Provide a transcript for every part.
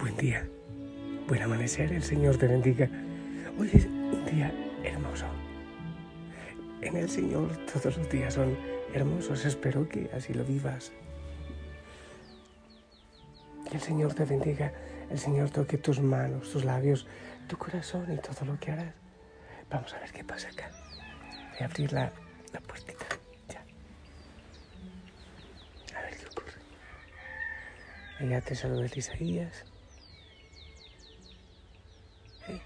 Buen día, buen amanecer, el Señor te bendiga. Hoy es un día hermoso. En el Señor todos los días son hermosos, espero que así lo vivas. Que el Señor te bendiga, el Señor toque tus manos, tus labios, tu corazón y todo lo que harás. Vamos a ver qué pasa acá. Voy a abrir la, la puertita. Ya. A ver qué ocurre. Allá te saluda Isaías. Sí,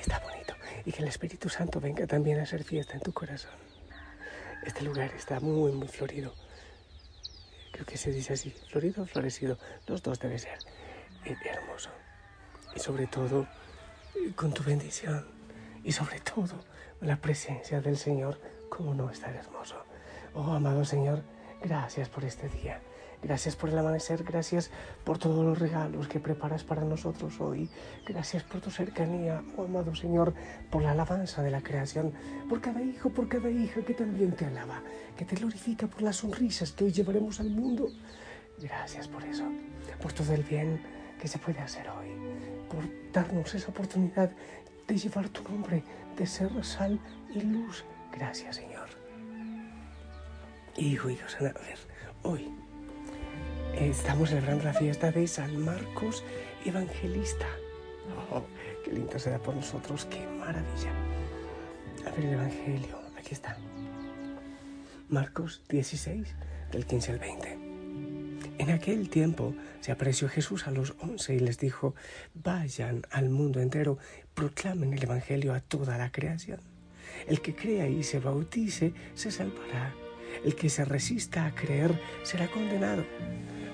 Está bonito. Y que el Espíritu Santo venga también a hacer fiesta en tu corazón. Este lugar está muy, muy florido. Creo que se dice así, florido florecido. Los dos debe ser. Y hermoso. Y sobre todo, con tu bendición. Y sobre todo, la presencia del Señor. ¿Cómo no estar hermoso? Oh, amado Señor, gracias por este día. Gracias por el amanecer, gracias por todos los regalos que preparas para nosotros hoy. Gracias por tu cercanía, oh amado Señor, por la alabanza de la creación, por cada hijo, por cada hija que también te alaba, que te glorifica por las sonrisas que hoy llevaremos al mundo. Gracias por eso, por todo el bien que se puede hacer hoy, por darnos esa oportunidad de llevar tu nombre, de ser sal y luz. Gracias, Señor. Hijo, hijos, a ver, hoy Estamos celebrando la fiesta de San Marcos Evangelista. Oh, qué lindo será por nosotros, qué maravilla. A ver el Evangelio, aquí está. Marcos 16, del 15 al 20. En aquel tiempo se apareció Jesús a los once y les dijo, vayan al mundo entero, proclamen el Evangelio a toda la creación. El que crea y se bautice se salvará. El que se resista a creer será condenado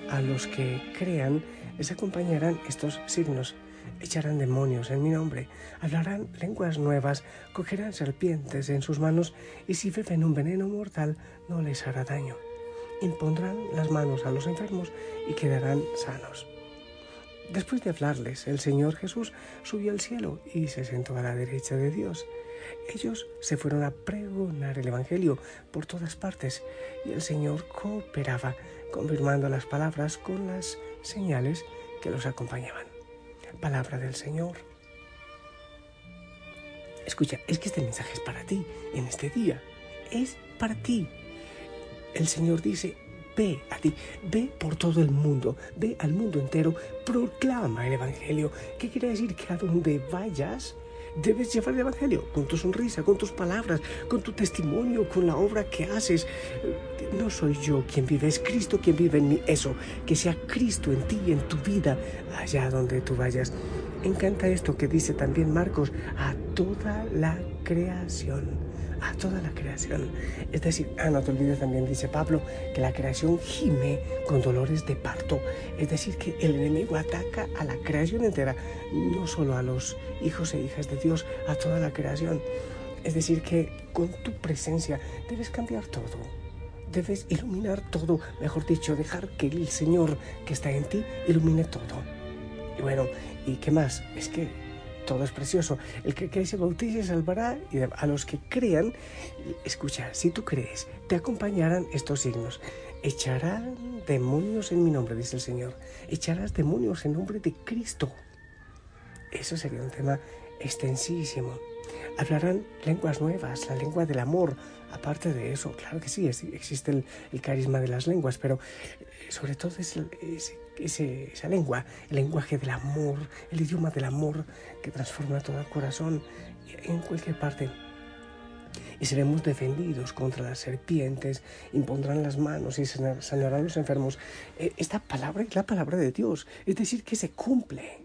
a los que crean les acompañarán estos signos. Echarán demonios en mi nombre, hablarán lenguas nuevas, cogerán serpientes en sus manos y si beben un veneno mortal no les hará daño. Impondrán las manos a los enfermos y quedarán sanos. Después de hablarles, el Señor Jesús subió al cielo y se sentó a la derecha de Dios. Ellos se fueron a pregonar el Evangelio por todas partes y el Señor cooperaba confirmando las palabras con las señales que los acompañaban. Palabra del Señor. Escucha, es que este mensaje es para ti en este día. Es para ti. El Señor dice, ve a ti, ve por todo el mundo, ve al mundo entero, proclama el Evangelio. ¿Qué quiere decir? Que a donde vayas, debes llevar el Evangelio con tu sonrisa, con tus palabras, con tu testimonio, con la obra que haces. No soy yo quien vive, es Cristo quien vive en mí. Eso, que sea Cristo en ti y en tu vida, allá donde tú vayas. Encanta esto que dice también Marcos, a toda la creación a toda la creación. Es decir, ah, no te olvides también, dice Pablo, que la creación gime con dolores de parto. Es decir, que el enemigo ataca a la creación entera, no solo a los hijos e hijas de Dios, a toda la creación. Es decir, que con tu presencia debes cambiar todo. Debes iluminar todo, mejor dicho, dejar que el Señor que está en ti ilumine todo. Y bueno, ¿y qué más? Es que todo es precioso. El que cree se bautice salvará y a los que crean, escucha, si tú crees, te acompañarán estos signos. Echarán demonios en mi nombre, dice el Señor. Echarás demonios en nombre de Cristo. Eso sería un tema extensísimo. Hablarán lenguas nuevas, la lengua del amor. Aparte de eso, claro que sí, existe el, carisma de las lenguas, pero sobre todo es, esa lengua, el lenguaje del amor, el idioma del amor que transforma todo el corazón en cualquier parte. Y seremos defendidos contra las serpientes, impondrán las manos y sanarán los enfermos. Eh, esta palabra es la palabra de Dios, es decir, que se cumple,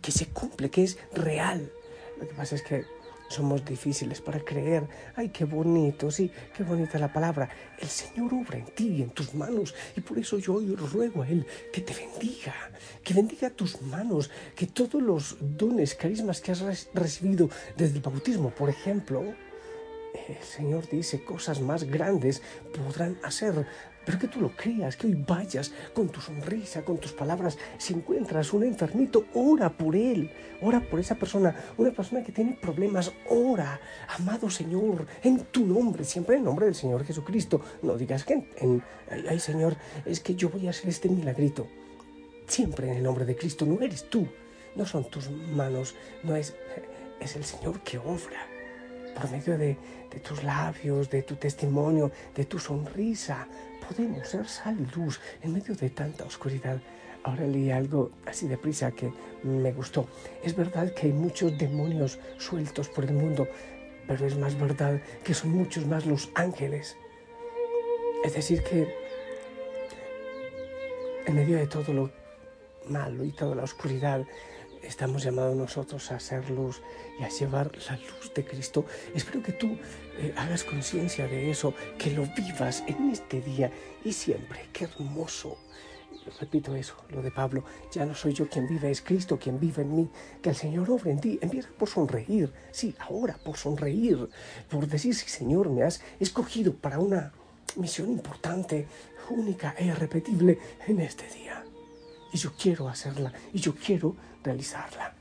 que se cumple, que es real. Lo que pasa es que somos difíciles para creer. Ay, qué bonito, sí, qué bonita la palabra. El Señor obra en ti y en tus manos. Y por eso yo hoy ruego a Él que te bendiga, que bendiga tus manos, que todos los dones, carismas que has recibido desde el bautismo, por ejemplo, el Señor dice cosas más grandes podrán hacer pero que tú lo creas, que hoy vayas con tu sonrisa, con tus palabras. Si encuentras un enfermito, ora por él, ora por esa persona, una persona que tiene problemas, ora, amado Señor, en tu nombre, siempre en nombre del Señor Jesucristo. No digas que, ay Señor, es que yo voy a hacer este milagrito. siempre en el nombre de Cristo. No eres tú, no son tus manos, no es, es el Señor que obra por medio de, de tus labios, de tu testimonio, de tu sonrisa. Podemos ser sal y luz en medio de tanta oscuridad. Ahora leí algo así de prisa que me gustó. Es verdad que hay muchos demonios sueltos por el mundo, pero es más verdad que son muchos más los ángeles. Es decir, que en medio de todo lo malo y toda la oscuridad, estamos llamados nosotros a ser luz y a llevar la luz de Cristo. Espero que tú eh, hagas conciencia de eso, que lo vivas en este día y siempre. Qué hermoso. Repito eso, lo de Pablo, ya no soy yo quien vive, es Cristo quien vive en mí, que el Señor obra en ti, empieza por sonreír, sí, ahora por sonreír, por decir, sí Señor, me has escogido para una misión importante, única e irrepetible en este día. Y yo quiero hacerla, y yo quiero realizarla.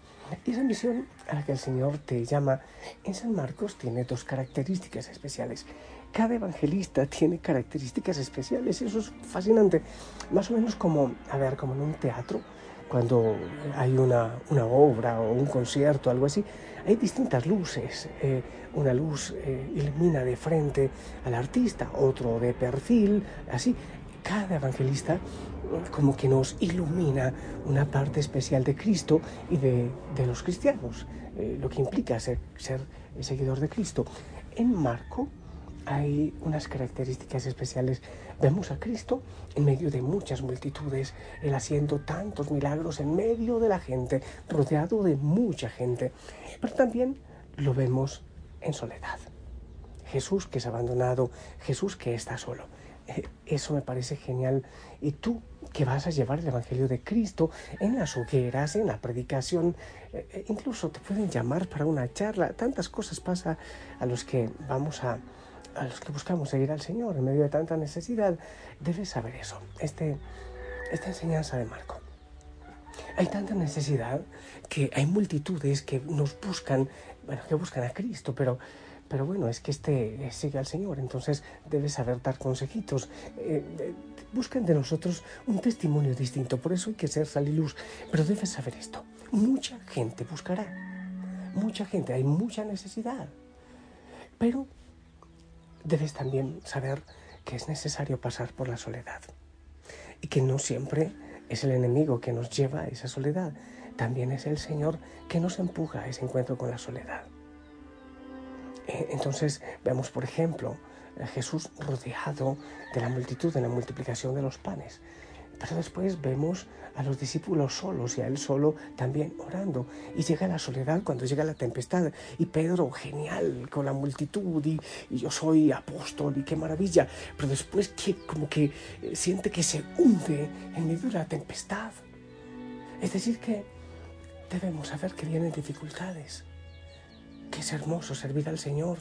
Esa misión a la que el Señor te llama en San Marcos tiene dos características especiales. Cada evangelista tiene características especiales, eso es fascinante. Más o menos como, a ver, como en un teatro, cuando hay una, una obra o un concierto, algo así, hay distintas luces. Eh, una luz eh, ilumina de frente al artista, otro de perfil, así. Cada evangelista como que nos ilumina una parte especial de Cristo y de, los cristianos, eh, lo que implica ser, ser seguidor de Cristo. En Marco hay unas características especiales. Vemos a Cristo en medio de muchas multitudes, Él haciendo tantos milagros en medio de la gente, rodeado de mucha gente, pero también lo vemos en soledad. Jesús que es abandonado, Jesús que está solo. Eh, eso me parece genial. Y tú que vas a llevar el Evangelio de Cristo en las hogueras, en la predicación, eh, eh, incluso te pueden llamar para una charla. Tantas cosas pasa a los que vamos a, a los que buscamos seguir al Señor en medio de tanta necesidad. Debes saber eso. Este, esta enseñanza de Marco. Hay tanta necesidad que hay multitudes que nos buscan, bueno, que buscan a Cristo, pero pero bueno, es que este eh, sigue al Señor, entonces debes saber dar consejitos. Eh, buscan de nosotros un testimonio distinto, por eso hay que ser sal y luz. Pero debes saber esto, mucha gente buscará, mucha gente, hay mucha necesidad. Pero debes también saber que es necesario pasar por la soledad y que no siempre es el enemigo que nos lleva a esa soledad, también es el Señor que nos empuja a ese encuentro con la soledad. Eh, entonces vemos, por ejemplo, a Jesús rodeado de la multitud de la multiplicación de los panes. Pero después vemos a los discípulos solos y a él solo también orando. Y llega la soledad cuando llega la tempestad. Y Pedro, genial, con la multitud, y, yo soy apóstol, y qué maravilla. Pero después que como que eh, siente que se hunde en medio de la tempestad. Es decir, que debemos saber que vienen dificultades que es hermoso servir al Señor,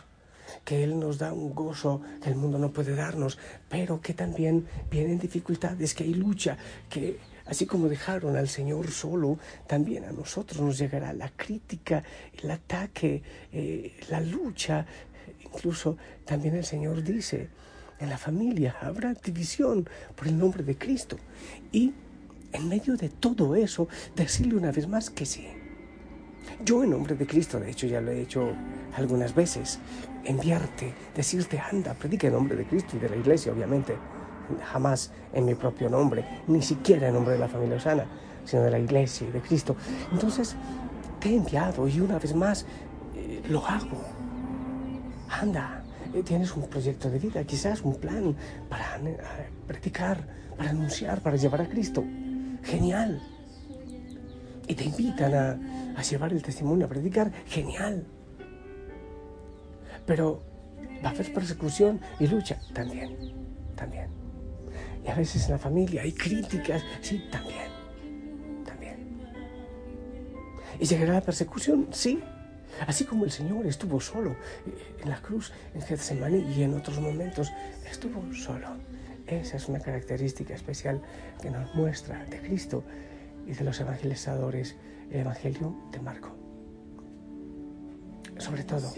que Él nos da un gozo que el mundo no puede darnos, pero que también vienen dificultades, que hay lucha, que así como dejaron al Señor solo, también a nosotros nos llegará la crítica, el ataque, eh, la lucha. Incluso también el Señor dice, en la familia habrá división por el nombre de Cristo. Y en medio de todo eso, decirle una vez más que sí yo en nombre de Cristo, de hecho ya lo he hecho algunas veces, enviarte, decirte, anda, predica en nombre de Cristo y de la iglesia, obviamente, jamás en mi propio nombre, ni siquiera en nombre de la familia Osana, sino de la iglesia y de Cristo. Entonces, te he enviado y una vez más eh, lo hago. Anda, eh, tienes un proyecto de vida, quizás un plan para eh, predicar, para anunciar, para llevar a Cristo. Genial. Y te invitan a a llevar el testimonio, a predicar, genial. Pero va a haber persecución y lucha también, también. Y a veces en la familia hay críticas, sí, también, también. ¿Y llegará la persecución? Sí. Así como el Señor estuvo solo en la cruz, en Getsemaní y en otros momentos, estuvo solo. Esa es una característica especial que nos muestra de Cristo y de los evangelizadores el Evangelio de Marco. Sobre todo,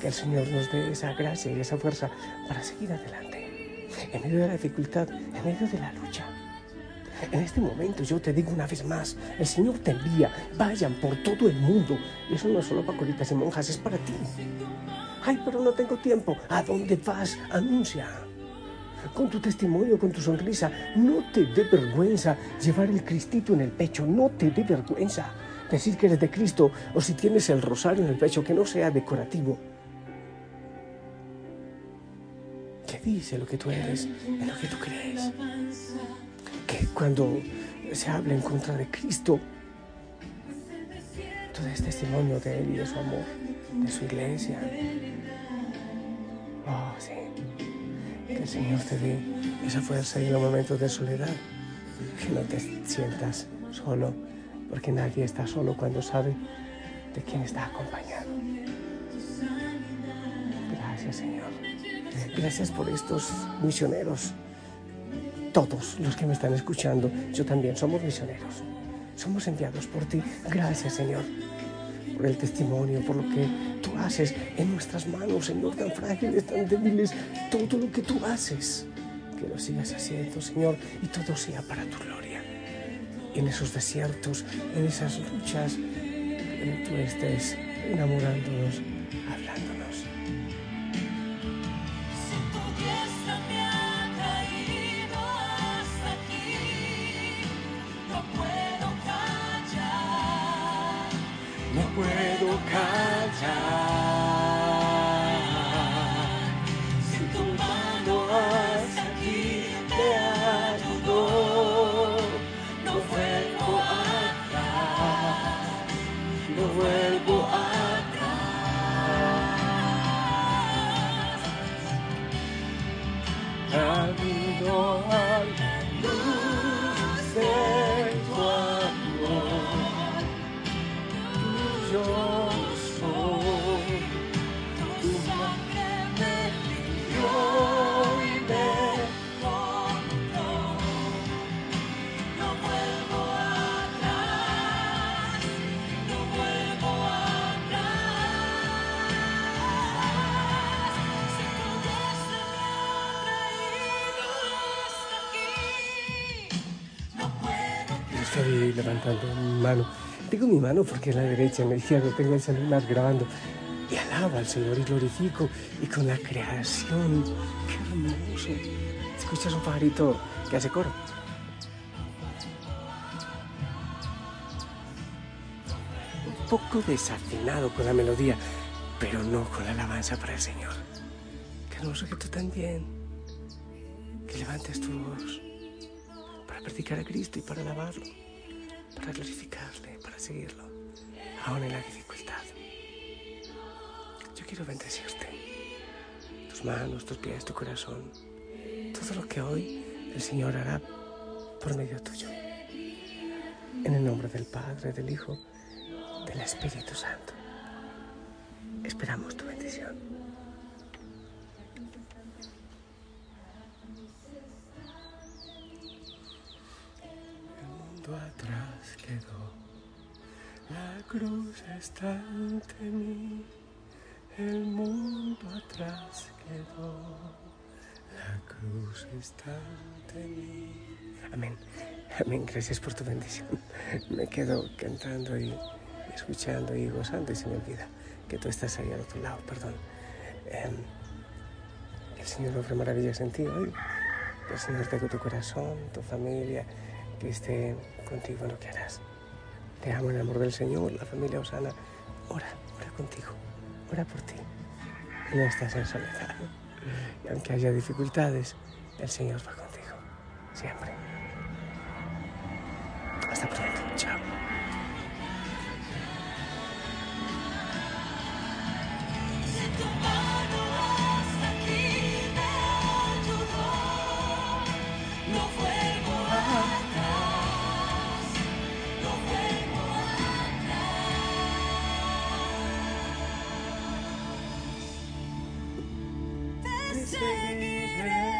que el Señor nos dé esa gracia y esa fuerza para seguir adelante, en medio de la dificultad, en medio de la lucha. En este momento yo te digo una vez más, el Señor te envía, vayan por todo el mundo. Y eso no es solo para colitas y monjas, es para ti. Ay, pero no tengo tiempo. ¿A dónde vas? Anuncia. Con tu testimonio, con tu sonrisa, no te dé vergüenza llevar el Cristito en el pecho, no te dé vergüenza decir que eres de Cristo o si tienes el rosario en el pecho, que no sea decorativo. Que dice lo que tú eres, en lo que tú crees que cuando se habla en contra de Cristo, todo es testimonio de Él y de su amor, de su iglesia. Oh, sí. Que el Señor te dé esa fuerza y los momentos de soledad, que no te sientas solo, porque nadie está solo cuando sabe de quién está acompañado. Gracias, Señor. Gracias por estos misioneros todos los que me están escuchando, yo también somos misioneros. Somos enviados por ti. Gracias, Señor, por el testimonio, por lo que tú haces en nuestras manos, Señor, tan frágiles, tan débiles, todo lo que tú haces. Que lo sigas haciendo, Señor, y todo sea para tu gloria. En esos desiertos, en esas luchas, tú estés enamorándonos, levantando mi mano. Tengo mi mano porque es la derecha, en la izquierda tengo el celular grabando. Y alaba al Señor y glorifico. Y con la creación, qué hermoso. Escuchas un pajarito que hace coro. Un poco desafinado con la melodía, pero no con la alabanza para el Señor. Qué hermoso que tú también. Que levantes tu voz para predicar a Cristo y para alabarlo para glorificarle, para seguirlo, aún en la dificultad. Yo quiero bendecirte, tus manos, tus pies, tu corazón, todo lo que hoy el Señor hará por medio tuyo. En el nombre del Padre, del Hijo, del Espíritu Santo. Esperamos tu bendición. atrás quedó. La cruz está ante mí, el mundo atrás quedó. La cruz está ante mí. Amén. Amén. Gracias por tu bendición. Me quedo cantando y escuchando y gozando y se me olvida que tú estás ahí al otro lado. Perdón. Eh, el Señor ofrece maravillas en ti hoy. El Señor tenga tu corazón, tu familia esté contigo en lo que harás. Te amo en el amor del Señor, la familia Osana. Ora, ora contigo, ora por ti. No estás en soledad. Y aunque haya dificultades, el Señor va contigo, siempre. Hasta pronto, chao. singing